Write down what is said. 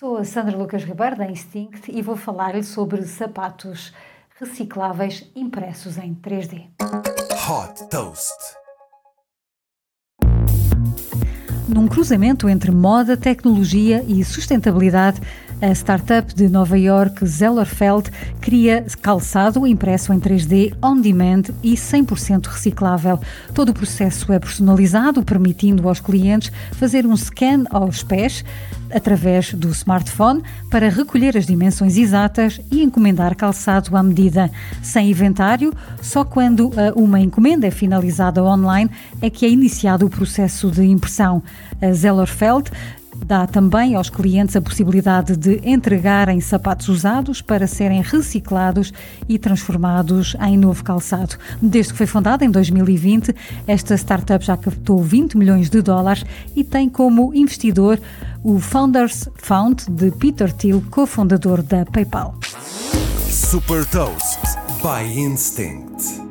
Sou a Sandra Lucas Ribeiro da Instinct e vou falar-lhe sobre sapatos recicláveis impressos em 3D. Hot Toast. Num cruzamento entre moda, tecnologia e sustentabilidade, a startup de Nova York, Zellerfeld, cria calçado impresso em 3D on demand e 100% reciclável. Todo o processo é personalizado, permitindo aos clientes fazer um scan aos pés através do smartphone para recolher as dimensões exatas e encomendar calçado à medida. Sem inventário, só quando uma encomenda é finalizada online é que é iniciado o processo de impressão. A Zellerfeld dá também aos clientes a possibilidade de entregarem sapatos usados para serem reciclados e transformados em novo calçado. Desde que foi fundada em 2020, esta startup já captou 20 milhões de dólares e tem como investidor o Founders Fund de Peter Thiel, cofundador da PayPal. Super Toast by Instinct.